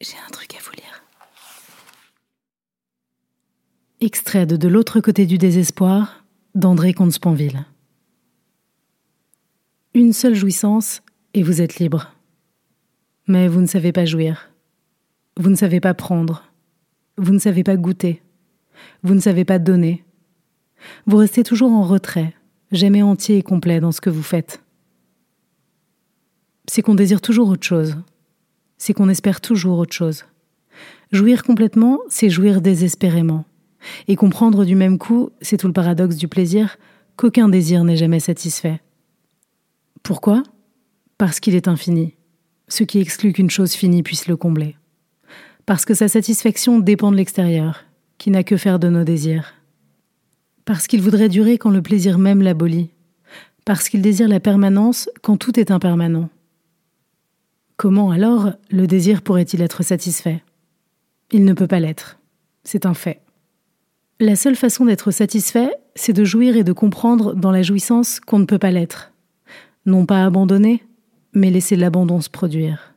J'ai un truc à vous lire. Extrait de De l'autre côté du désespoir d'André Comte-Spanville. Une seule jouissance et vous êtes libre. Mais vous ne savez pas jouir. Vous ne savez pas prendre. Vous ne savez pas goûter. Vous ne savez pas donner. Vous restez toujours en retrait, jamais entier et complet dans ce que vous faites. C'est qu'on désire toujours autre chose, c'est qu'on espère toujours autre chose. Jouir complètement, c'est jouir désespérément. Et comprendre du même coup, c'est tout le paradoxe du plaisir, qu'aucun désir n'est jamais satisfait. Pourquoi? Parce qu'il est infini, ce qui exclut qu'une chose finie puisse le combler. Parce que sa satisfaction dépend de l'extérieur, qui n'a que faire de nos désirs. Parce qu'il voudrait durer quand le plaisir même l'abolit. Parce qu'il désire la permanence quand tout est impermanent. Comment alors le désir pourrait-il être satisfait? Il ne peut pas l'être. C'est un fait. La seule façon d'être satisfait, c'est de jouir et de comprendre dans la jouissance qu'on ne peut pas l'être. Non pas abandonner, mais laisser l'abandon se produire.